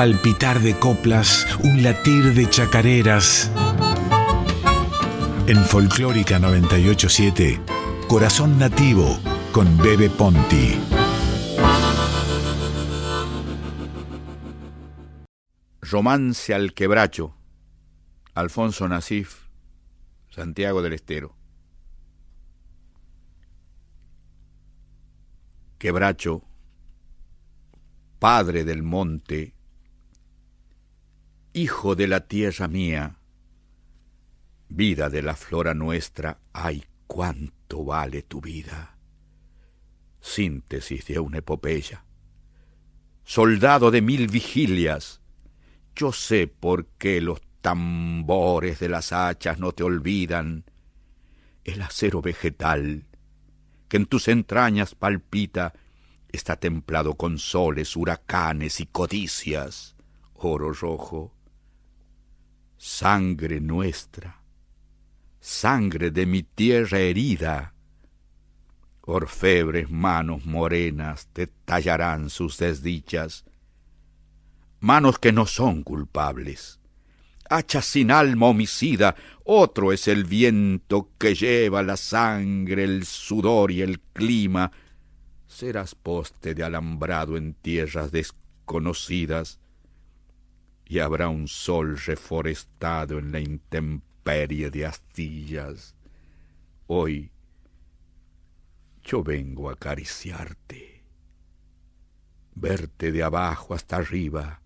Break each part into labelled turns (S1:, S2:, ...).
S1: palpitar de coplas, un latir de chacareras. En Folclórica 987, Corazón Nativo con Bebe Ponti.
S2: Romance al quebracho. Alfonso Nasif, Santiago del Estero. Quebracho, padre del monte, hijo de la tierra mía, vida de la flora nuestra, ay, cuánto vale tu vida. Síntesis de una epopeya. Soldado de mil vigilias, yo sé por qué los tambores de las hachas no te olvidan. El acero vegetal que en tus entrañas palpita está templado con soles, huracanes y codicias, oro rojo. Sangre nuestra, sangre de mi tierra herida, orfebres manos morenas te tallarán sus desdichas, manos que no son culpables. Hacha sin alma homicida, otro es el viento que lleva la sangre, el sudor y el clima. Serás poste de alambrado en tierras desconocidas, y habrá un sol reforestado en la intemperie de astillas. Hoy yo vengo a acariciarte, verte de abajo hasta arriba,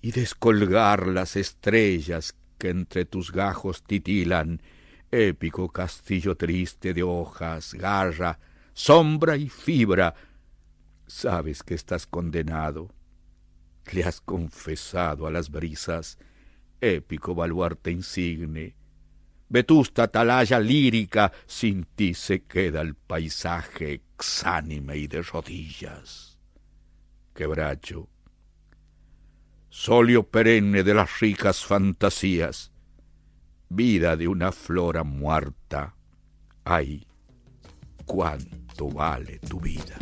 S2: y descolgar las estrellas que entre tus gajos titilan, épico castillo triste de hojas, garra, sombra y fibra. Sabes que estás condenado, le has confesado a las brisas, épico baluarte insigne, vetusta atalaya lírica, sin ti se queda el paisaje exánime y de rodillas. Quebracho, solio perenne de las ricas fantasías, vida de una flora muerta. Ay, cuánto vale tu vida.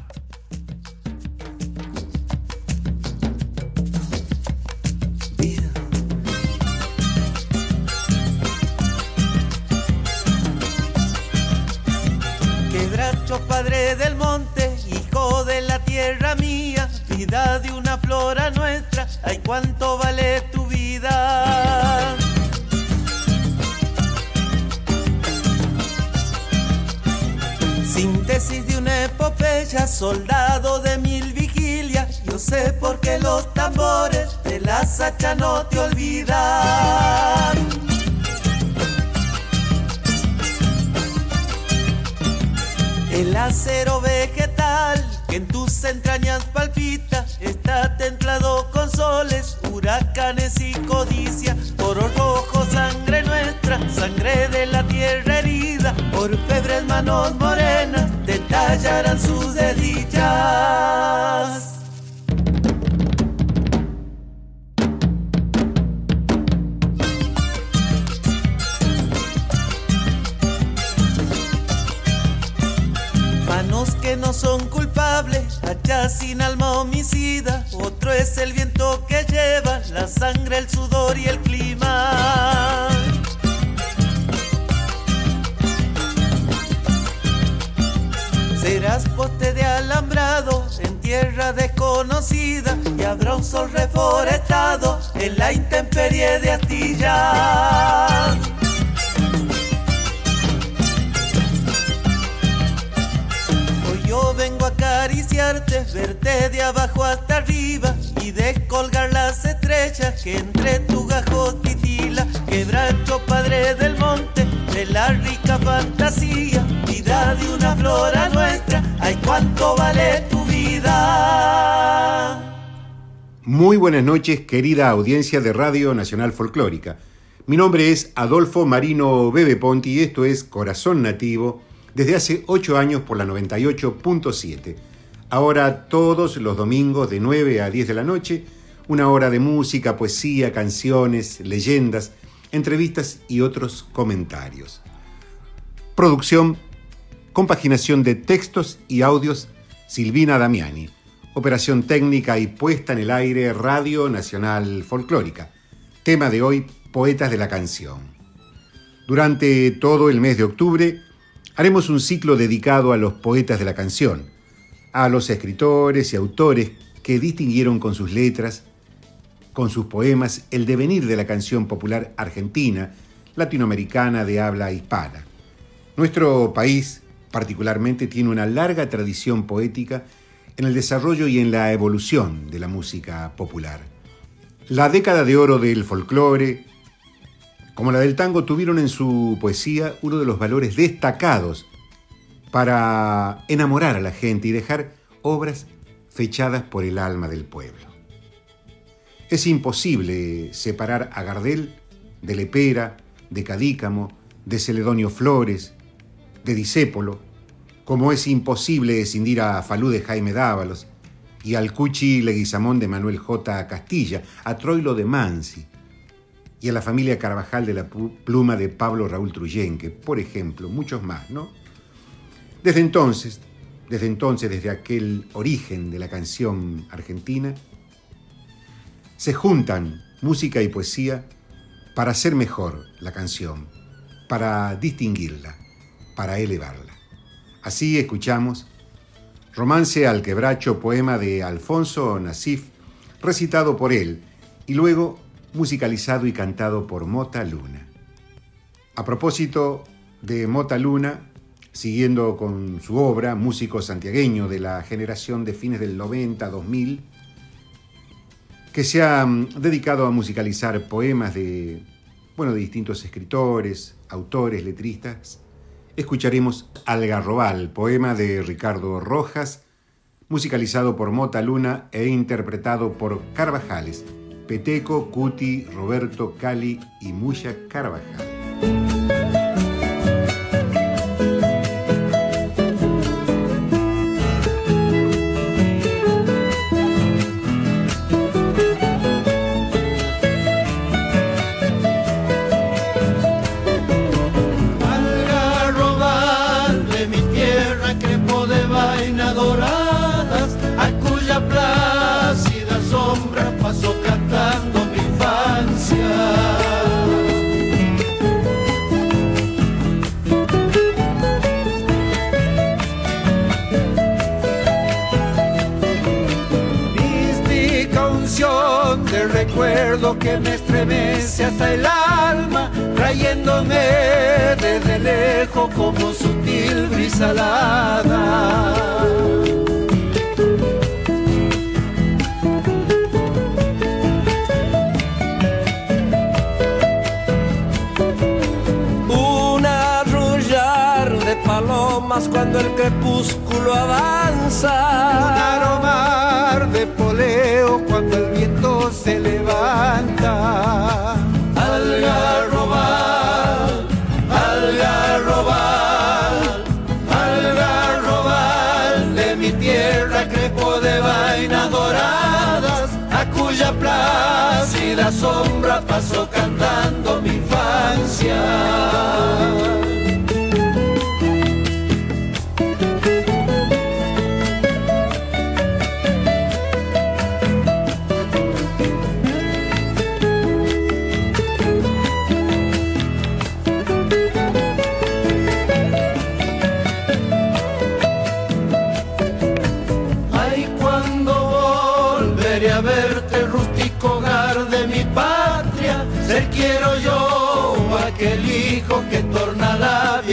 S3: Padre del monte, hijo de la tierra mía, vida de una flora nuestra, ay cuánto vale tu vida. Síntesis de una epopeya, soldado de mil vigilias, yo sé por qué los tambores de la sacha no te olvidan. El acero vegetal que en tus entrañas palpita está templado con soles, huracanes y codicia. Oro rojo, sangre nuestra, sangre de la tierra herida. Por febres manos morenas te tallarán sus dedillas. Son culpables, allá sin alma homicida. Otro es el viento que lleva la sangre, el sudor y el clima. Serás poste de alambrado en tierra desconocida y habrá un sol reforestado en la intemperie de Astilla. Verte de abajo hasta arriba y descolgar las estrellas que entre tu gajo titila. Quebracho padre del monte, de la rica fantasía, vida de una flora nuestra, ay cuánto vale tu vida.
S4: Muy buenas noches, querida audiencia de Radio Nacional Folclórica. Mi nombre es Adolfo Marino Bebe Ponti y esto es Corazón Nativo desde hace 8 años por la 98.7. Ahora todos los domingos de 9 a 10 de la noche, una hora de música, poesía, canciones, leyendas, entrevistas y otros comentarios. Producción, compaginación de textos y audios, Silvina Damiani. Operación técnica y puesta en el aire Radio Nacional Folclórica. Tema de hoy, Poetas de la Canción. Durante todo el mes de octubre haremos un ciclo dedicado a los poetas de la canción, a los escritores y autores que distinguieron con sus letras, con sus poemas, el devenir de la canción popular argentina, latinoamericana de habla hispana. Nuestro país, particularmente, tiene una larga tradición poética en el desarrollo y en la evolución de la música popular. La década de oro del folclore, como la del tango, tuvieron en su poesía uno de los valores destacados para enamorar a la gente y dejar obras fechadas por el alma del pueblo. Es imposible separar a Gardel de Lepera, de Cadícamo, de Celedonio Flores, de Disépolo, como es imposible escindir a Falú de Jaime Dávalos y al Cuchi Leguizamón de Manuel J. Castilla, a Troilo de Mansi y a la familia Carvajal de la pluma de Pablo Raúl Truyenque, por ejemplo, muchos más, ¿no? Desde entonces, desde entonces, desde aquel origen de la canción argentina, se juntan música y poesía para hacer mejor la canción, para distinguirla, para elevarla. Así escuchamos Romance al quebracho, poema de Alfonso Nasif, recitado por él y luego musicalizado y cantado por Mota Luna. A propósito de Mota Luna, siguiendo con su obra, músico santiagueño de la generación de fines del 90-2000, que se ha mm, dedicado a musicalizar poemas de, bueno, de distintos escritores, autores, letristas, escucharemos Algarrobal, poema de Ricardo Rojas, musicalizado por Mota Luna e interpretado por Carvajales, Peteco, Cuti, Roberto, Cali y Muya Carvajal.
S5: El alma, trayéndome desde lejos como sutil brisa alada. Un arrullar de palomas cuando el crepúsculo avanza. Pasó cantando mi infancia.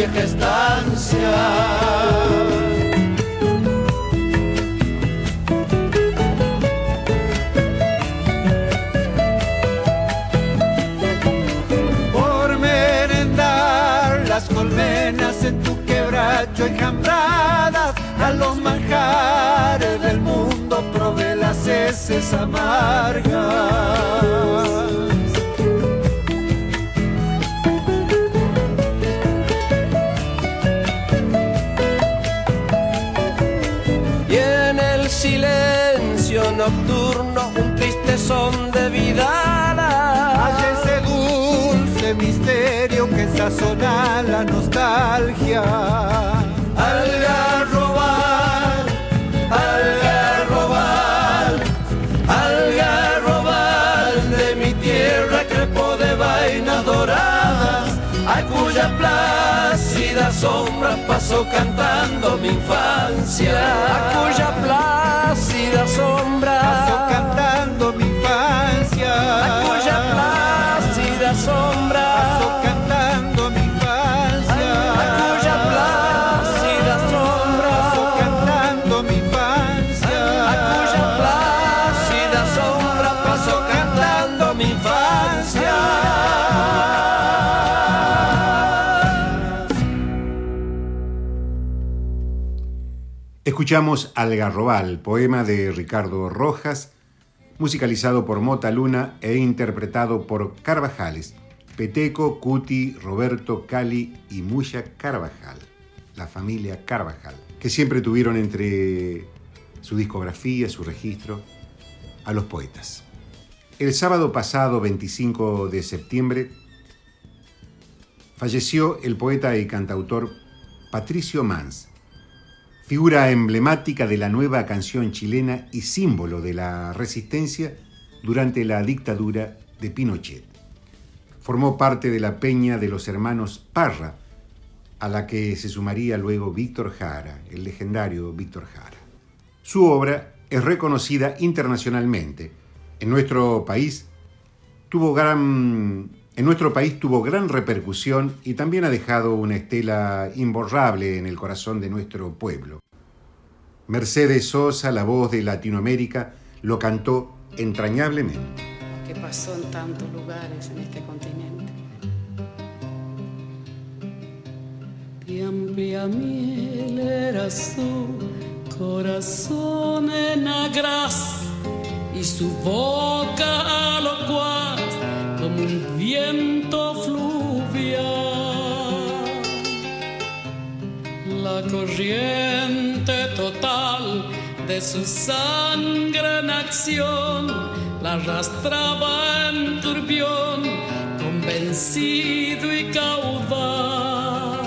S5: Vieja estancia. por merendar las colmenas en tu quebracho enjambradas a los manjares del mundo probé las heces amargas corazón a la nostalgia. Algarrobal, algarrobal,
S3: algarrobal de mi
S6: tierra
S3: crepo de vainas doradas,
S6: a cuya plácida sombra
S3: pasó cantando mi infancia.
S6: A cuya plácida sombra
S4: Escuchamos Algarrobal, poema de Ricardo Rojas, musicalizado por Mota Luna e interpretado por Carvajales, Peteco, Cuti, Roberto, Cali y Muya Carvajal, la familia Carvajal, que siempre tuvieron entre su discografía, su registro, a los poetas. El sábado pasado, 25 de septiembre, falleció el poeta y cantautor Patricio Mans, figura emblemática de la nueva canción chilena y símbolo de la resistencia durante la dictadura de Pinochet. Formó parte de la peña de los hermanos Parra, a la que se sumaría luego Víctor Jara, el legendario Víctor Jara. Su obra es reconocida internacionalmente. En nuestro país tuvo gran en nuestro país tuvo gran repercusión y también ha dejado una estela imborrable en el corazón de nuestro pueblo. Mercedes Sosa, la voz de Latinoamérica, lo cantó entrañablemente.
S7: Que pasó en tantos lugares en este continente. De amplia miel era su corazón en agraz y su boca locuaz un viento fluvial. La corriente total de su sangre en acción la arrastraba en turbión, convencido y caudal.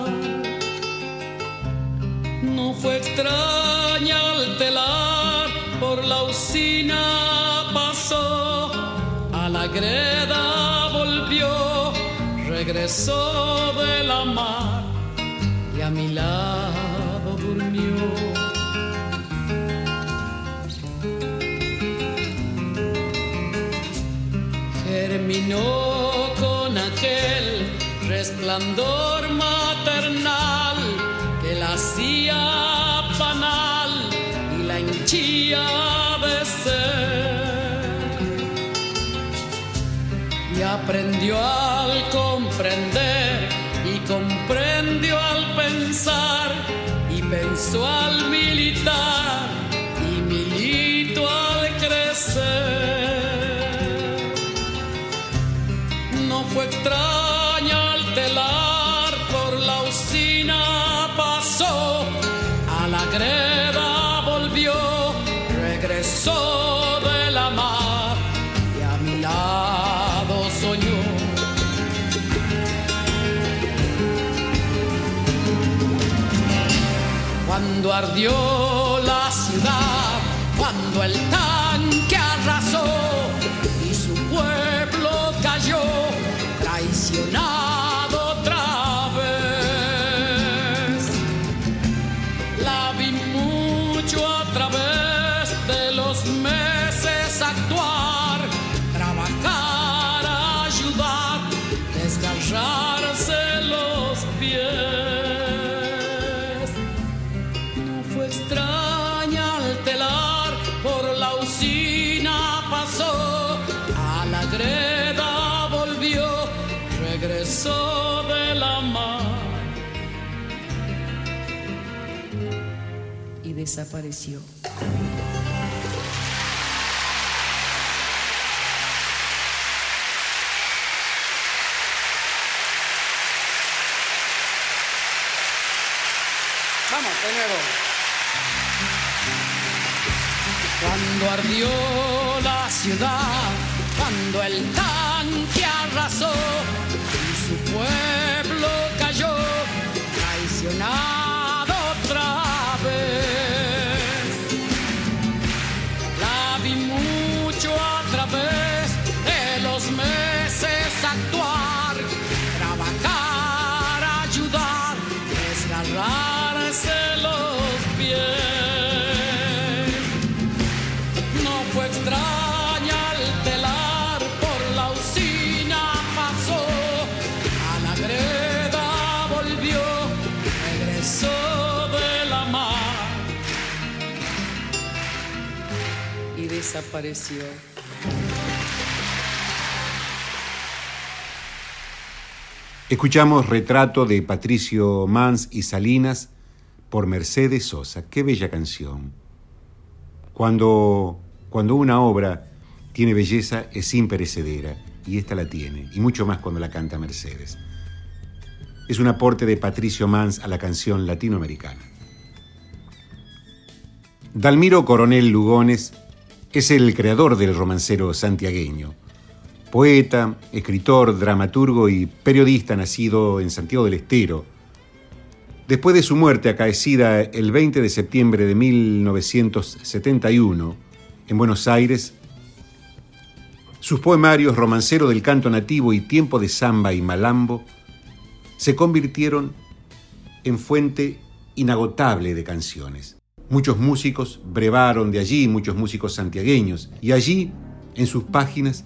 S7: No fue extraña al telar por la usina pasó a la greda regresó de la mar y a mi lado durmió. Germinó con aquel resplandor maternal que la hacía panal y la hinchía de ser. Y aprendió al volvió, regresó de la mar y desapareció. Vamos, de nuevo. Cuando ardió la ciudad, cuando el tanque arrasó y su pueblo
S4: Escuchamos retrato de Patricio Mans y Salinas por Mercedes Sosa. Qué bella canción. Cuando, cuando una obra tiene belleza es imperecedera, y esta la tiene, y mucho más cuando la canta Mercedes. Es un aporte de Patricio Mans a la canción latinoamericana. Dalmiro Coronel Lugones es el creador del romancero santiagueño poeta, escritor, dramaturgo y periodista nacido en Santiago del Estero. Después de su muerte acaecida el 20 de septiembre de 1971 en Buenos Aires, sus poemarios Romancero del Canto Nativo y Tiempo de Samba y Malambo se convirtieron en fuente inagotable de canciones. Muchos músicos brevaron de allí, muchos músicos santiagueños, y allí, en sus páginas,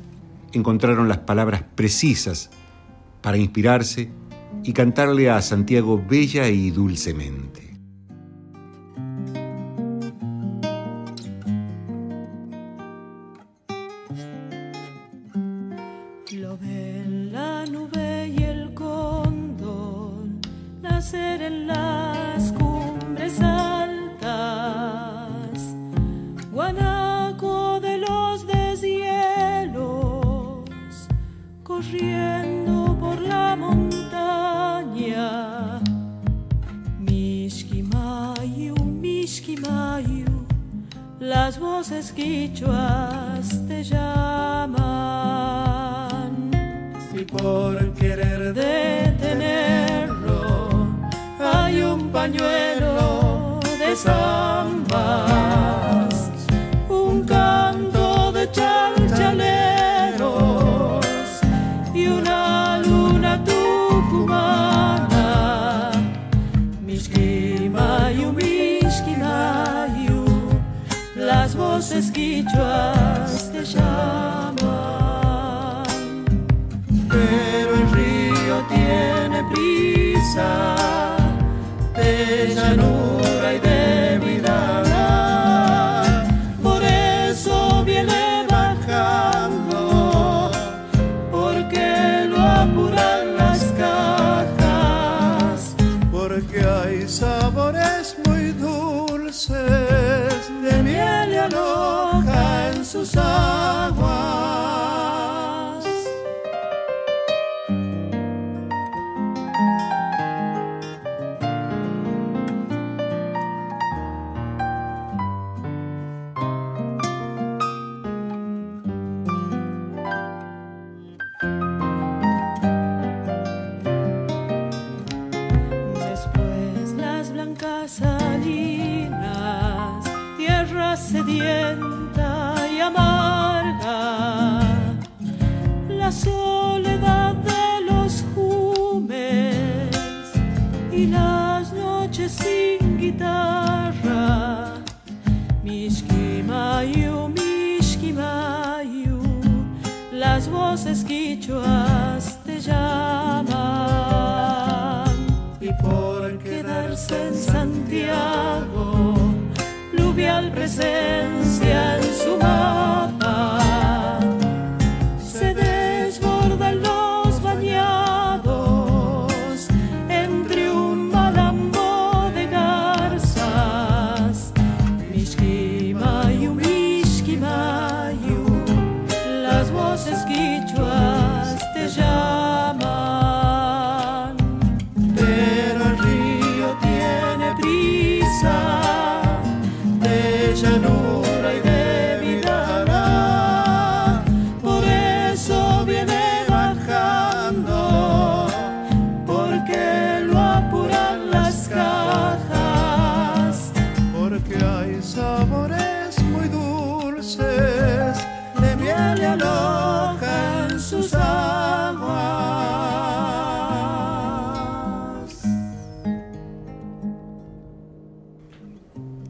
S4: encontraron las palabras precisas para inspirarse y cantarle a Santiago bella y dulcemente.
S8: Voces quichuas te llaman. Y por querer detenerlo, hay un pañuelo de zambas,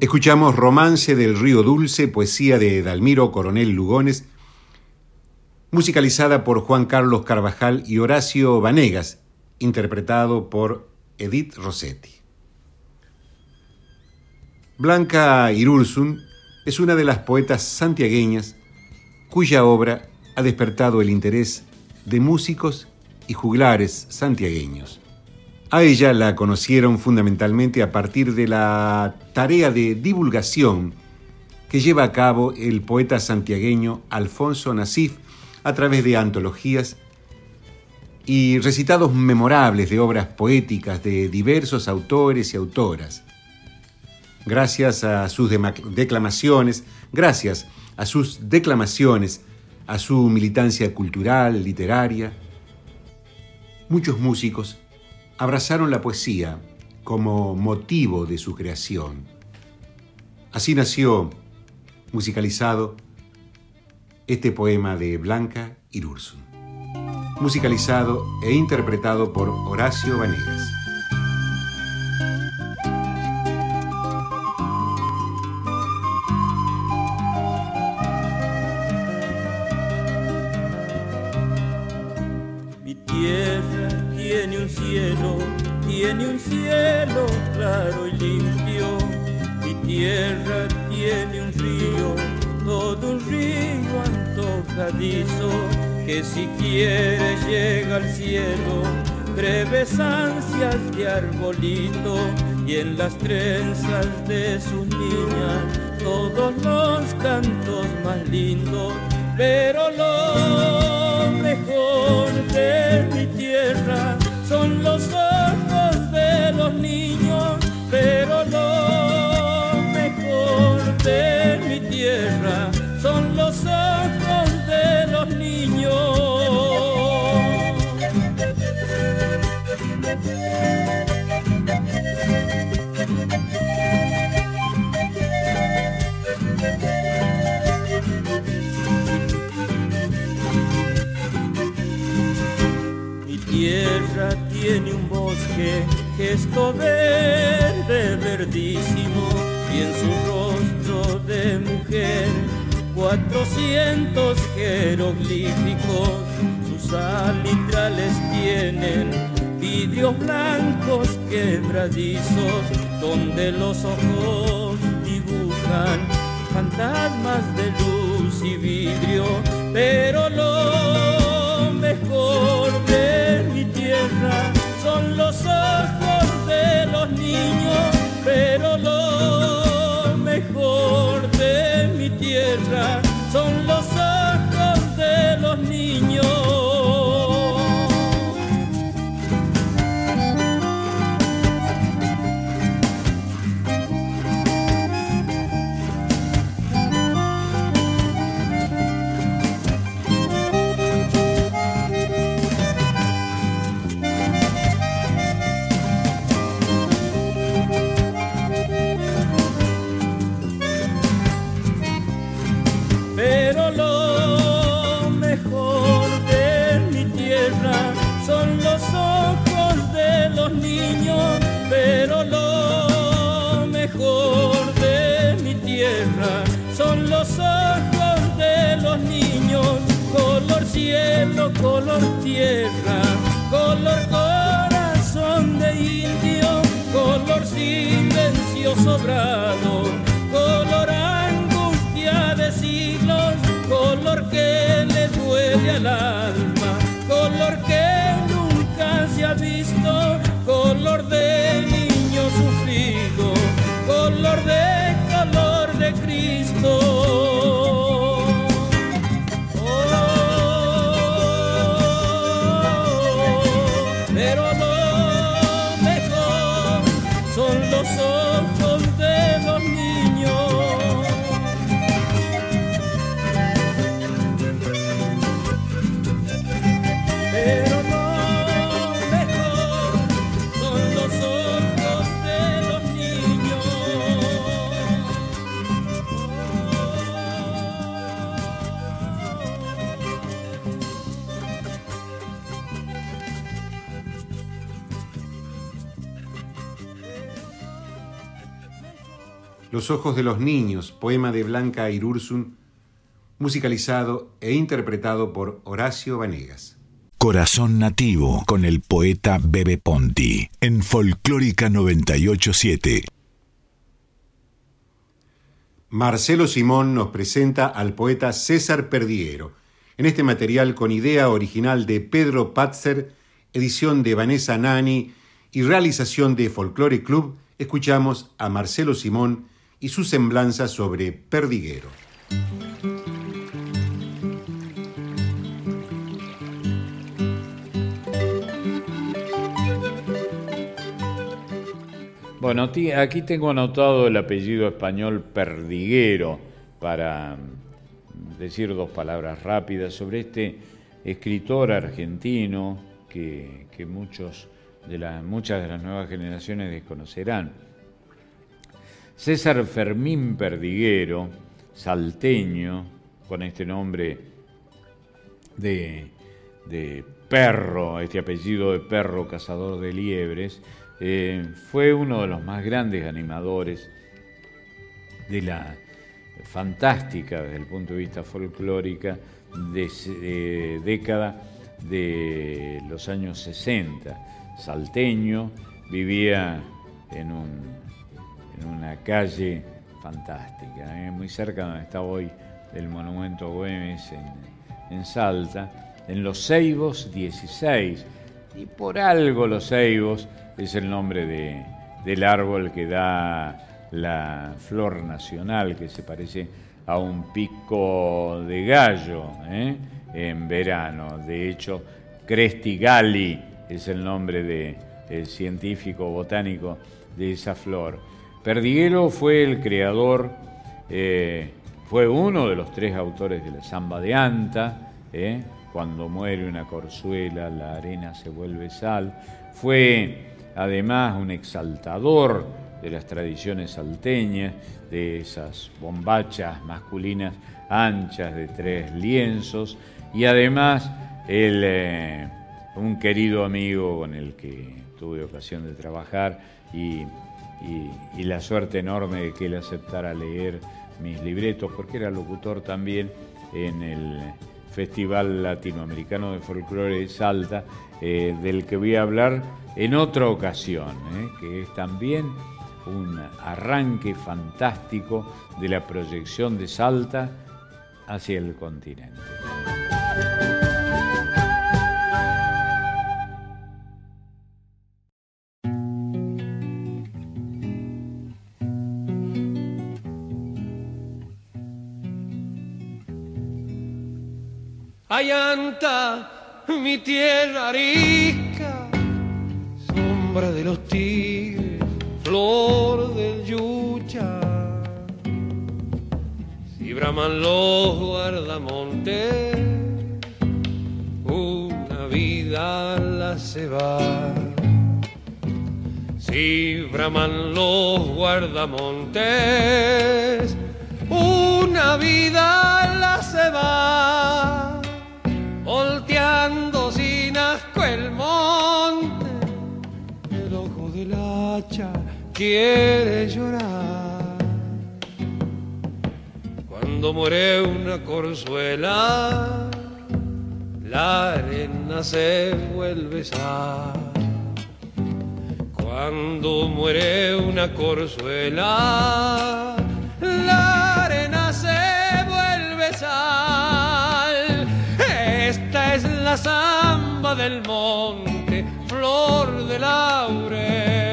S4: Escuchamos Romance del Río Dulce, poesía de Dalmiro Coronel Lugones, musicalizada por Juan Carlos Carvajal y Horacio Vanegas, interpretado por Edith Rossetti. Blanca Irursun es una de las poetas santiagueñas cuya obra ha despertado el interés de músicos y juglares santiagueños. A ella la conocieron fundamentalmente a partir de la tarea de divulgación que lleva a cabo el poeta santiagueño Alfonso Nasif a través de antologías y recitados memorables de obras poéticas de diversos autores y autoras. Gracias a sus declamaciones, gracias a sus declamaciones, a su militancia cultural, literaria, muchos músicos abrazaron la poesía como motivo de su creación. Así nació, musicalizado, este poema de Blanca Irursun, musicalizado e interpretado por Horacio Vanegas.
S9: Si quiere llega al cielo, breves ansias de arbolito, y en las trenzas de sus niñas, todos los cantos más lindos, pero lo mejor de mi tierra todo verde, verdísimo, y en su rostro de mujer cuatrocientos jeroglíficos. Sus alitrales tienen vidrios blancos quebradizos, donde los ojos dibujan fantasmas de luz y vidrio, pero lo tierra son los color tierra, color corazón de indio, color silencio sobrado, color angustia de siglos, color que le duele al alma, Los ojos de los niños,
S4: poema de Blanca Irursun, musicalizado e interpretado por Horacio Vanegas.
S1: Corazón Nativo con el poeta Bebe Ponti en Folclórica 987.
S4: Marcelo Simón nos presenta al poeta César Perdiero. En este material con idea original de Pedro Patzer, edición de Vanessa Nani y realización de Folklore Club, escuchamos a Marcelo Simón y su semblanza sobre Perdiguero.
S10: Bueno, aquí tengo anotado el apellido español Perdiguero para mm, decir dos palabras rápidas sobre este escritor argentino que, muchos de muchas de las nuevas generaciones desconocerán. César Fermín Perdiguero, salteño, con este nombre de, perro, este apellido de perro cazador de liebres, eh, fue uno de los más grandes animadores de la fantástica, desde el punto de vista folclórica, de, década de los años 60. Salteño, vivía en, una calle fantástica, eh, muy cerca donde está hoy el monumento Güemes en, en Salta, en Los Ceibos 16, y por algo Los Ceibos es el nombre del árbol que da la flor nacional, que se parece a un pico de gallo ¿eh? en verano. De hecho, Crestigali es el nombre del científico botánico de esa flor. Perdiguero fue el creador, eh, fue uno de los tres autores de la samba de Anta, ¿eh? cuando muere una corzuela la arena se vuelve sal. Fue además un exaltador de las tradiciones salteñas, de esas bombachas masculinas anchas de tres lienzos y además eh, un querido amigo con el que tuve ocasión de trabajar y, la suerte enorme de que él aceptara leer mis libretos, porque era locutor también en el Festival Latinoamericano de Folclore de Salta, eh, del que voy a hablar en otra ocasión, ¿eh? que es también un arranque fantástico de la proyección de Salta hacia el continente.
S11: Ayanta, mi tierra rica de los tigres, flor del yucha. Si braman los guardamontes, una vida la se va. Si braman los guardamontes, una vida la se va. Quiere llorar. Cuando muere una corzuela, la arena se vuelve sal. Cuando muere una corzuela, la arena se vuelve sal. Esta es la samba del monte, flor de laurel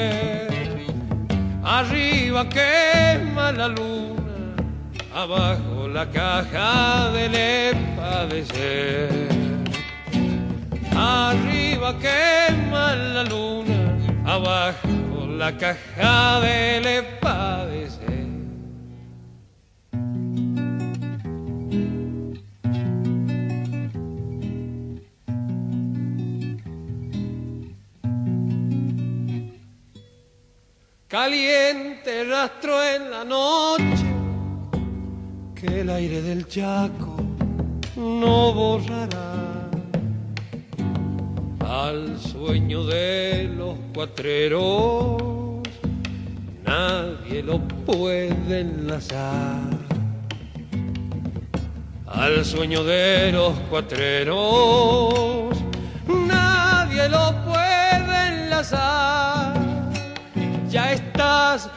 S11: Arriba quema la luna, abajo la caja del padecer. Arriba quema la luna, abajo la caja del padecer. Caliente rastro en la noche que el aire del Chaco no borrará. Al sueño de los cuatreros nadie lo puede enlazar. Al sueño de los cuatreros nadie lo puede enlazar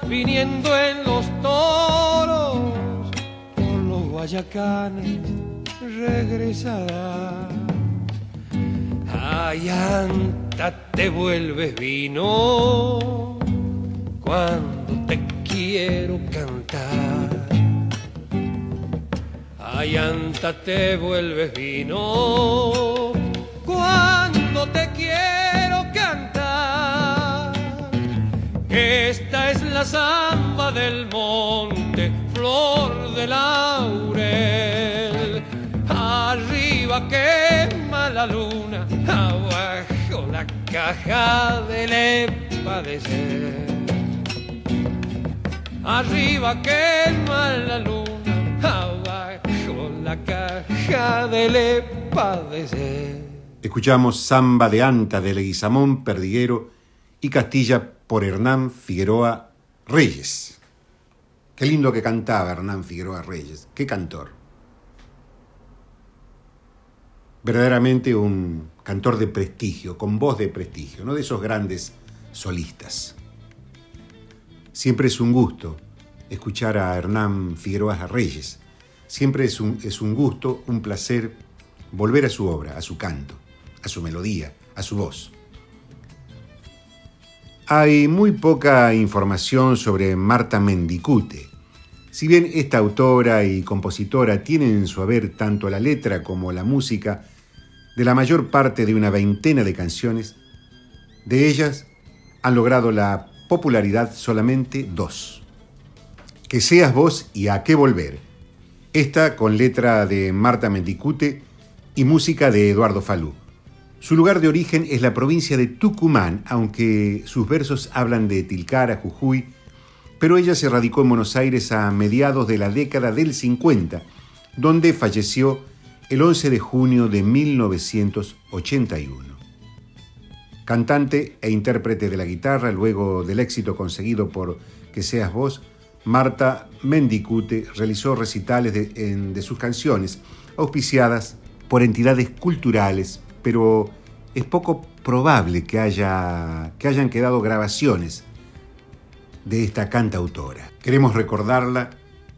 S11: viniendo en los toros
S6: Guayacanes regresará. Ay, anta, te vuelves vino cuando te quiero cantar. Ay, anta, te vuelves vino cuando te quiero cantar. Esta es la samba del monte, flor de laurel. Arriba quema la luna, abajo la caja del empadecer. Arriba quema la luna, abajo la caja del empadecer.
S4: Escuchamos Samba de Anta de Leguizamón Perdiguero y Castilla por Hernán Figueroa Reyes. Qué lindo que cantaba Hernán Figueroa Reyes, qué cantor. Verdaderamente un cantor de prestigio, con voz de prestigio, no de esos grandes solistas. Siempre es un gusto escuchar a Hernán Figueroa Reyes. Siempre es un, es un gusto, un placer volver a su obra, a su canto, a su melodía, a su voz. Hay muy poca información sobre Marta Mendicute. Si bien esta autora y compositora tienen en su haber tanto la letra como la música de la mayor parte de una veintena de canciones, de ellas han logrado la popularidad solamente dos. Que seas vos y a qué volver. Esta con letra de Marta Mendicute y música de Eduardo Falú. Su lugar de origen es la provincia de Tucumán, aunque sus versos hablan de Tilcara, Jujuy, pero ella se radicó en Buenos Aires a mediados de la década del 50, donde falleció el 11 de junio de 1981. Cantante e intérprete de la guitarra, luego del éxito conseguido por Que seas vos, Marta Mendicute realizó recitales de, de sus canciones, auspiciadas por entidades culturales, pero es poco probable que, haya, que hayan quedado grabaciones de esta cantautora. Queremos recordarla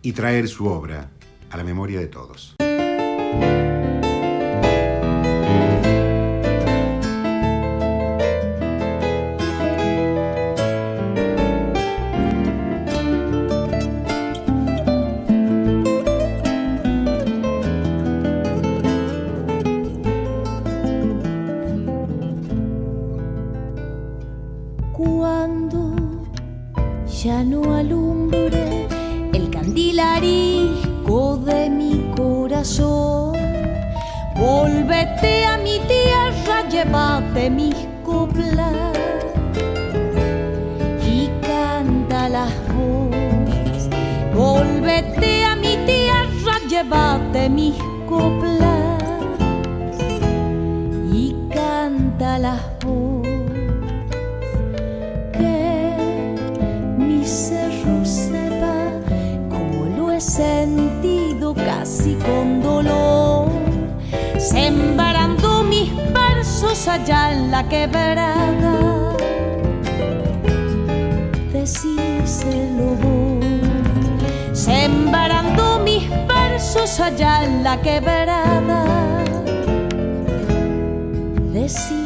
S4: y traer su obra a la memoria de todos.
S12: Llévate mis coplas y canta las voz. Que mi cerro sepa como lo he sentido casi con dolor, sembrando mis versos allá en la quebrada. Decíselo vos, sembrando versos allá en la quebrada. Decíselo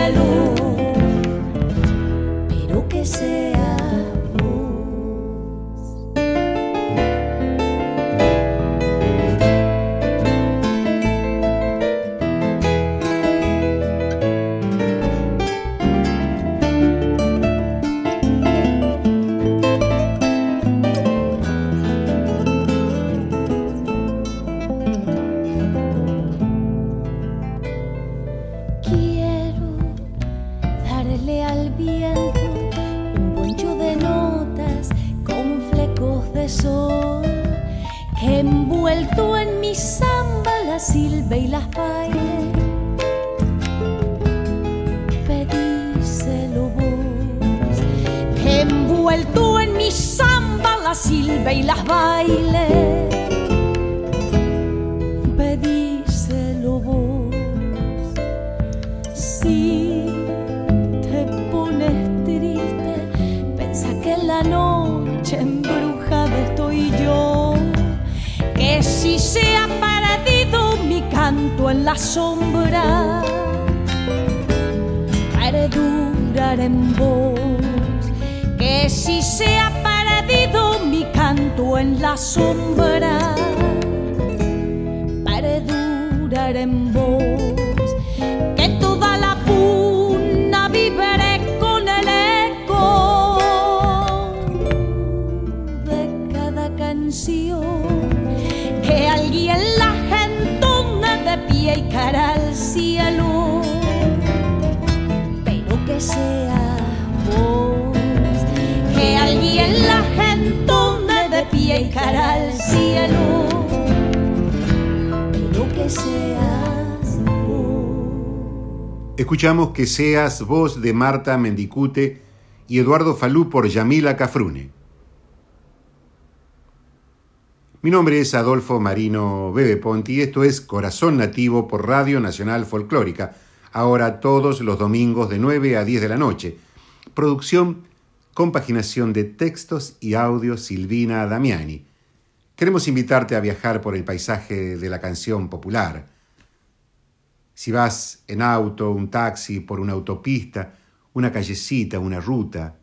S12: cielo silbe y las baile. Pedíselo vos, que envuelto en mi samba las silbe y las baile. Pedíselo vos, sí. La sombra, durar en vos. Que si se ha perdido mi canto en la sombra, para durar en vos,
S4: Escuchamos que seas voz de Marta Mendicute y Eduardo Falú por Yamila Cafrune. Mi nombre es Adolfo Marino Bebe Ponti y esto es Corazón Nativo por Radio Nacional Folclórica, ahora todos los domingos de 9 a 10 de la noche. Producción compaginación de textos y audios Silvina Damiani. Queremos invitarte a viajar por el paisaje de la canción popular. Si vas en auto, un taxi, por una autopista, una callecita, una ruta,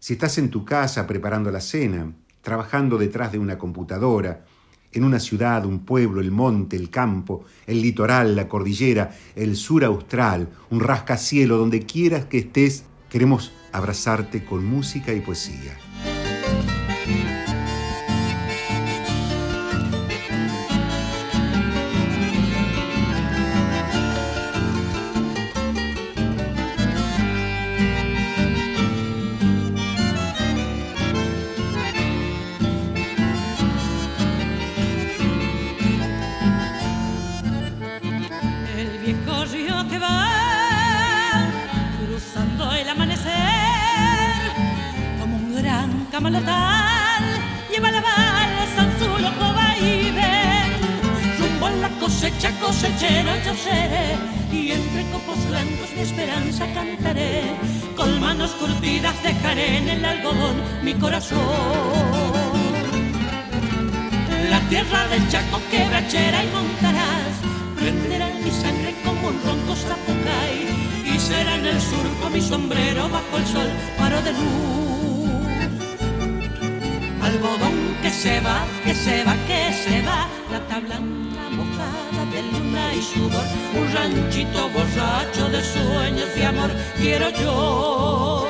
S4: si estás en tu casa preparando la cena, trabajando detrás de una computadora, en una ciudad, un pueblo, el monte, el campo, el litoral, la cordillera, el sur austral, un rascacielo, donde quieras que estés, queremos abrazarte con música y poesía.
S13: En el algodón mi corazón. La tierra del Chaco quebrachera y montarás prenderá en mi sangre como un ronco zapucay y será en el surco mi sombrero bajo el sol faro de luz. Algodón que se va, que se va, que se va la blanca mojada de luna y sudor un ranchito borracho de sueños y amor quiero yo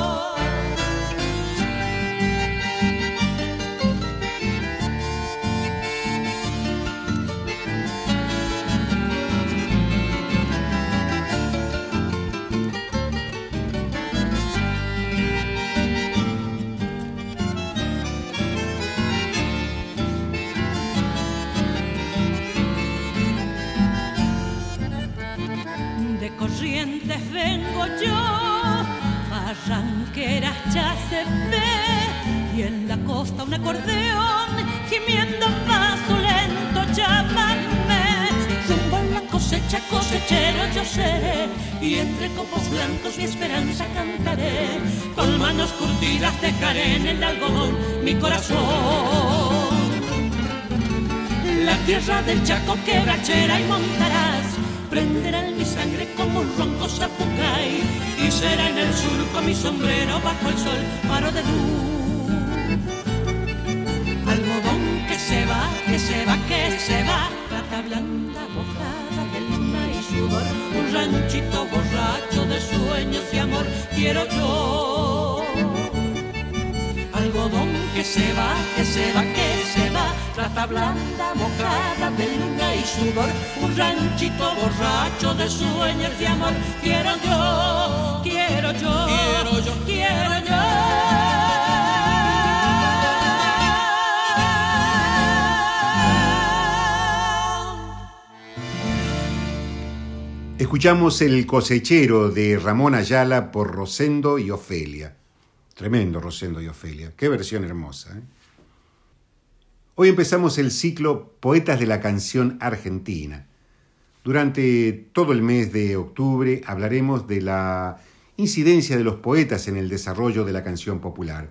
S13: Acordeón gimiendo en paso lento, llámame. Rumbo a la cosecha, cosechero yo seré, y entre copos blancos mi esperanza cantaré. Con manos curtidas dejaré en el algodón mi corazón. La tierra del Chaco quebrachera y montarás prenderá en mi sangre como un ronco zapucay y será en el surco mi sombrero bajo el sol faro de luz se va, que se va. Plata blanda mojada de luna y sudor. Un ranchito borracho de sueños y amor quiero yo. Algodón que se va, que se va, que se va, plata blanda mojada de luna y sudor, un ranchito borracho de sueños de amor, quiero yo, quiero yo, quiero yo, quiero yo.
S4: Escuchamos El cosechero de Ramón Ayala por Rosendo y Ofelia. Tremendo Rosendo y Ofelia. Qué versión hermosa. ¿eh? Hoy empezamos el ciclo Poetas de la Canción Argentina. Durante todo el mes de octubre hablaremos de la incidencia de los poetas en el desarrollo de la canción popular.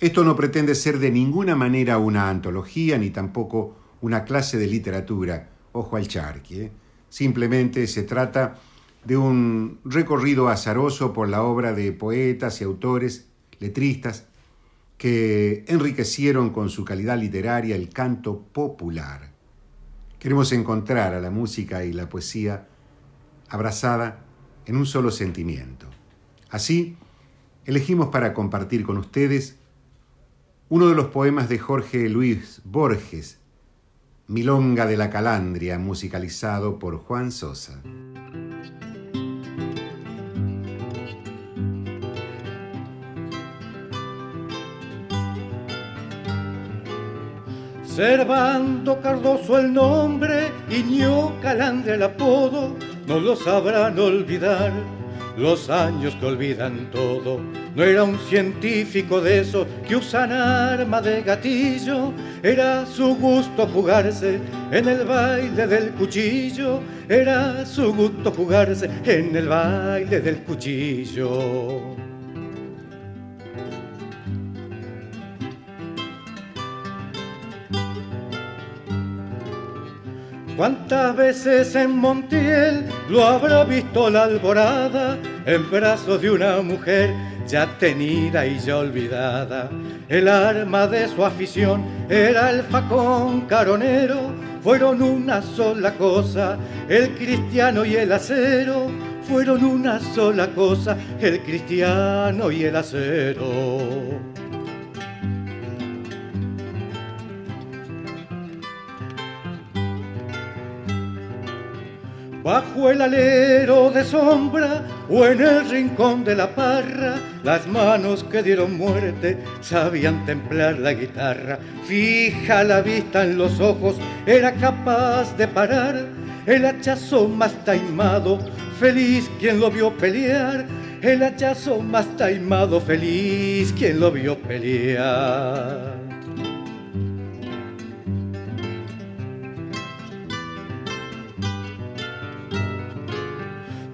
S4: Esto no pretende ser de ninguna manera una antología ni tampoco una clase de literatura, ojo al charqui. ¿eh? Simplemente se trata de un recorrido azaroso por la obra de poetas y autores, letristas, que enriquecieron con su calidad literaria el canto popular. Queremos encontrar a la música y la poesía abrazada en un solo sentimiento. Así, elegimos para compartir con ustedes uno de los poemas de Jorge Luis Borges, Milonga de la Calandria, musicalizado por Juan Sosa.
S6: Servando Cardoso el nombre, Iñó Calandria el apodo, no lo sabrán olvidar los años que olvidan todo. No era un científico de esos que usan arma de gatillo, era su gusto jugarse en el baile del cuchillo, era su gusto jugarse en el baile del cuchillo. ¿Cuántas veces en Montiel lo habrá visto la alborada en brazos de una mujer ya tenida y ya olvidada? El arma de su afición era el facón caronero, fueron una sola cosa, el cristiano y el acero, fueron una sola cosa, el cristiano y el acero. Bajo el alero de sombra o en el rincón de la parra, las manos que dieron muerte sabían templar la guitarra. Fija la vista en los ojos, era capaz de parar el hachazo más taimado, feliz quien lo vio pelear. El hachazo más taimado, feliz quien lo vio pelear.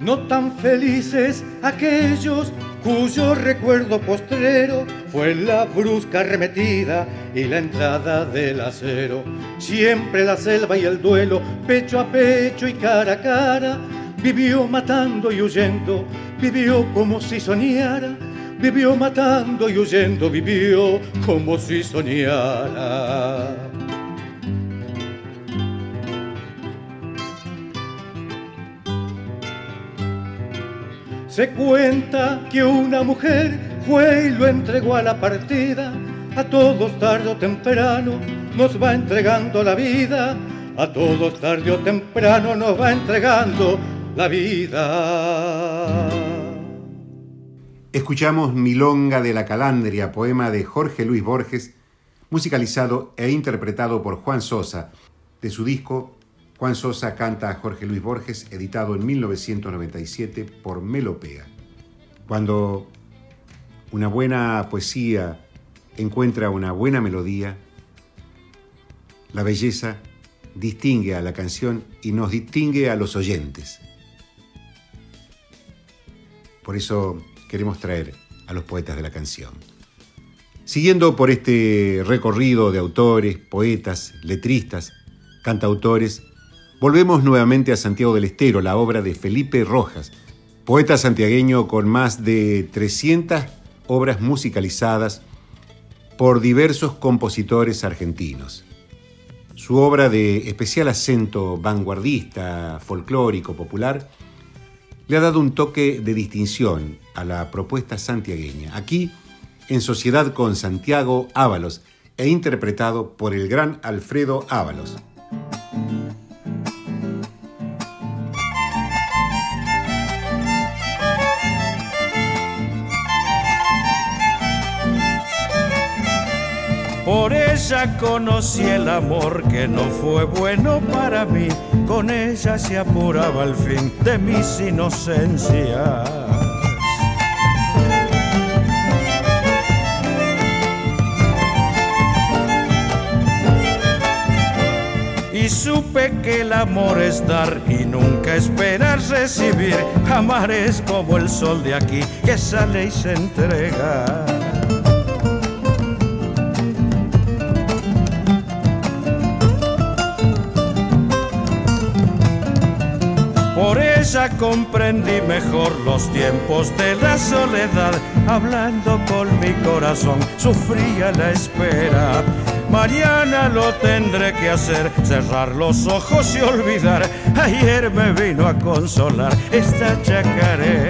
S6: No tan felices aquellos cuyo recuerdo postrero fue la brusca arremetida y la entrada del acero. Siempre la selva y el duelo, pecho a pecho y cara a cara, vivió matando y huyendo, vivió como si soñara, vivió matando y huyendo, vivió como si soñara. Se cuenta que una mujer fue y lo entregó a la partida. A todos tarde o temprano nos va entregando la vida. A todos tarde o temprano nos va entregando la vida.
S4: Escuchamos Milonga de la Calandria, poema de Jorge Luis Borges, musicalizado e interpretado por Juan Sosa, de su disco Juan Sosa canta a Jorge Luis Borges, editado en 1997 por Melopea. Cuando una buena poesía encuentra una buena melodía, la belleza distingue a la canción y nos distingue a los oyentes. Por eso queremos traer a los poetas de la canción. Siguiendo por este recorrido de autores, poetas, letristas, cantautores, Volvemos nuevamente a Santiago del Estero, la obra de Felipe Rojas, poeta santiagueño con más de 300 obras musicalizadas por diversos compositores argentinos. Su obra de especial acento vanguardista, folclórico, popular, le ha dado un toque de distinción a la propuesta santiagueña, aquí en sociedad con Santiago Ábalos e interpretado por el gran Alfredo Ábalos.
S9: Por ella conocí el amor que no fue bueno para mí. Con ella se apuraba el fin de mis inocencias. y supe que el amor es dar y nunca esperar recibir. Amar es como el sol de aquí que sale y se entrega. Ella comprendí mejor los tiempos de la soledad, hablando con mi corazón, sufría la espera Mañana lo tendré que hacer, cerrar los ojos y olvidar. Ayer me vino a consolar esta chacarera.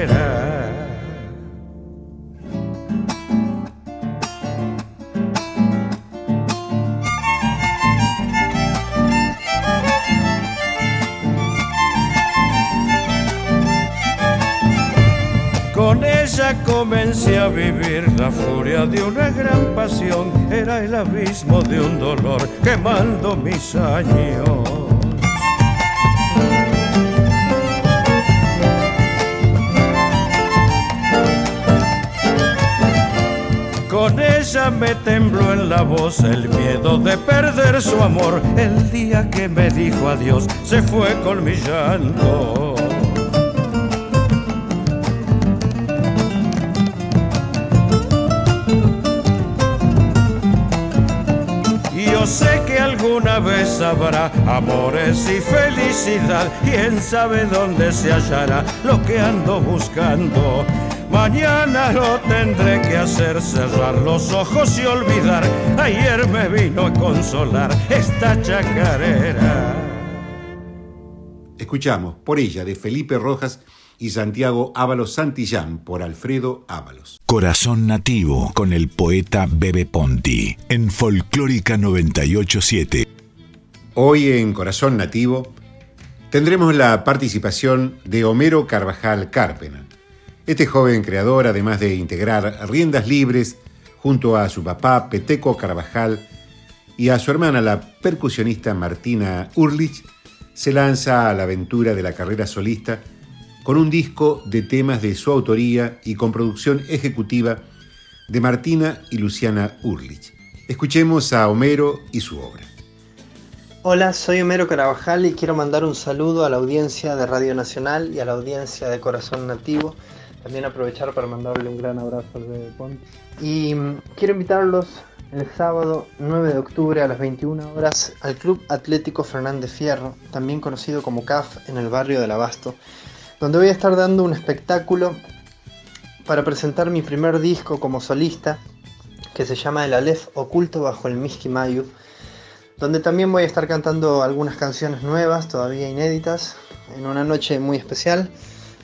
S9: Comencé a vivir la furia de una gran pasión, era el abismo de un dolor quemando mis años. Con ella me tembló en la voz el miedo de perder su amor. El día que me dijo adiós se fue con mi llanto. Alguna vez habrá amores y felicidad. Quién sabe dónde se hallará lo que ando buscando. Mañana lo tendré que hacer, cerrar los ojos y olvidar. Ayer me vino a consolar esta chacarera.
S4: Escuchamos por ella de Felipe Rojas y Santiago Ábalos Santillán por Alfredo Ábalos.
S1: Corazón Nativo con el poeta Bebe Ponti en Folclórica 987.
S4: Hoy en Corazón Nativo tendremos la participación de Homero Carvajal Cárpena. Este joven creador, además de integrar Riendas Libres junto a su papá Peteco Carvajal y a su hermana la percusionista Martina Urlich, se lanza a la aventura de la carrera solista con un disco de temas de su autoría y con producción ejecutiva de Martina y Luciana Urlich. Escuchemos a Homero y su obra.
S14: Hola, soy Homero Carabajal y quiero mandar un saludo a la audiencia de Radio Nacional y a la audiencia de Corazón Nativo. También aprovechar para mandarle un gran abrazo al Bebe Ponte. Y mm, quiero invitarlos el sábado 9 de octubre a las 21 horas al Club Atlético Fernández Fierro, también conocido como CAF en el barrio del Abasto, donde voy a estar dando un espectáculo para presentar mi primer disco como solista, que se llama El Aleph Oculto bajo el Miski Mayu, donde también voy a estar cantando algunas canciones nuevas, todavía inéditas, en una noche muy especial,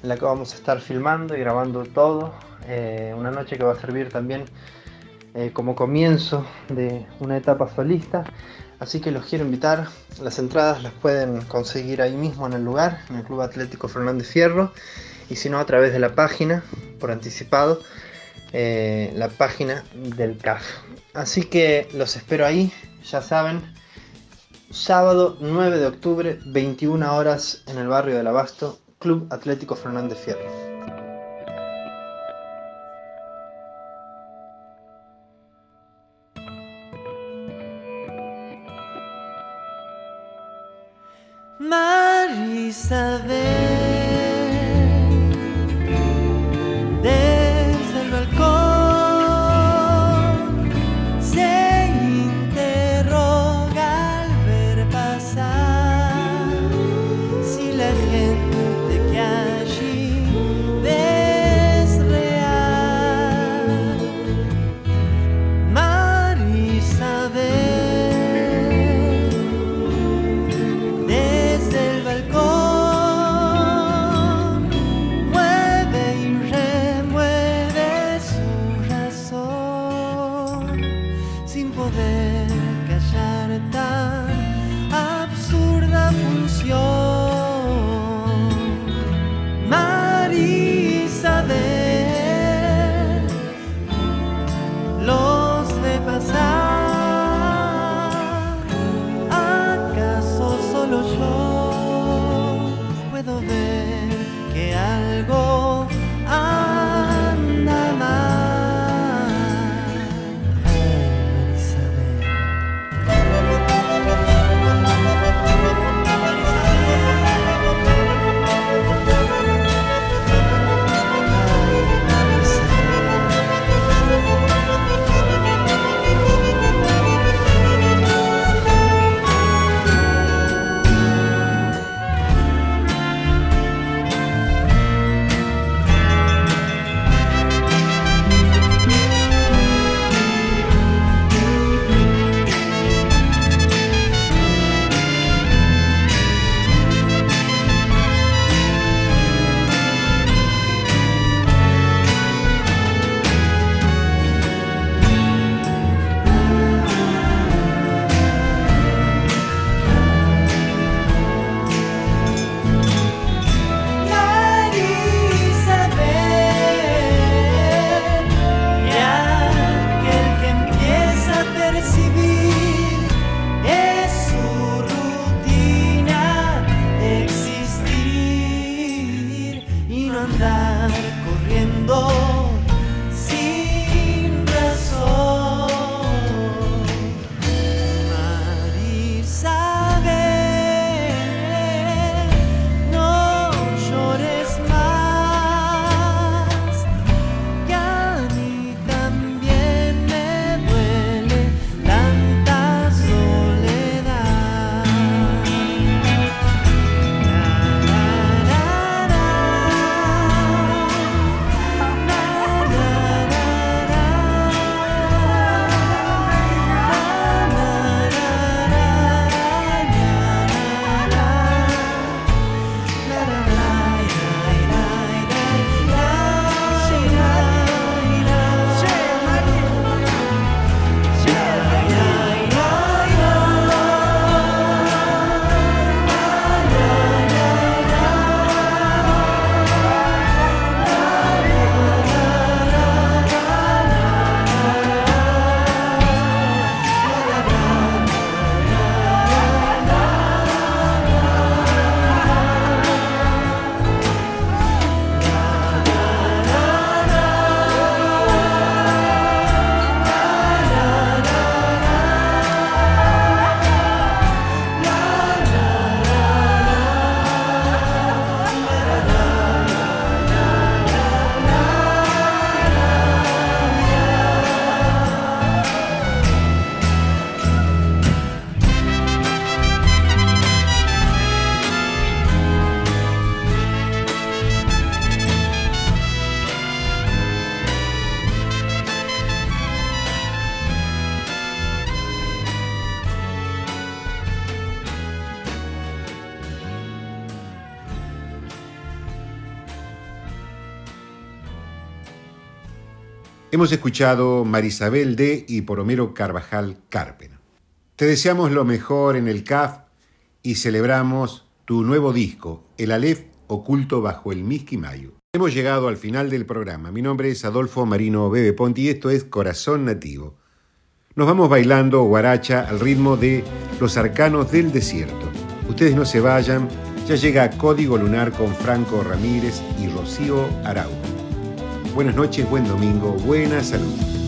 S14: en la que vamos a estar filmando y grabando todo, eh, una noche que va a servir también eh, como comienzo de una etapa solista Así que los quiero invitar. Las entradas las pueden conseguir ahí mismo en el lugar, en el Club Atlético Fernández Fierro. Y si no, a través de la página, por anticipado, eh, la página del CAF. Así que los espero ahí, ya saben. Sábado 9 de octubre, 21 horas en el barrio del Abasto, Club Atlético Fernández Fierro.
S3: Marisabel.
S15: Hemos escuchado Marisabel D. y por Homero Carvajal Cárpena. Te deseamos lo mejor en el CAF y celebramos tu nuevo disco, El Aleph oculto bajo el Miski Mayo. Hemos llegado al final del programa. Mi nombre es Adolfo Marino Bebe Ponti y esto es Corazón Nativo. Nos vamos bailando guaracha al ritmo de Los Arcanos del Desierto. Ustedes no se vayan, ya llega Código Lunar con Franco Ramírez y Rocío Araujo. Buenas noches, buen domingo, buena salud.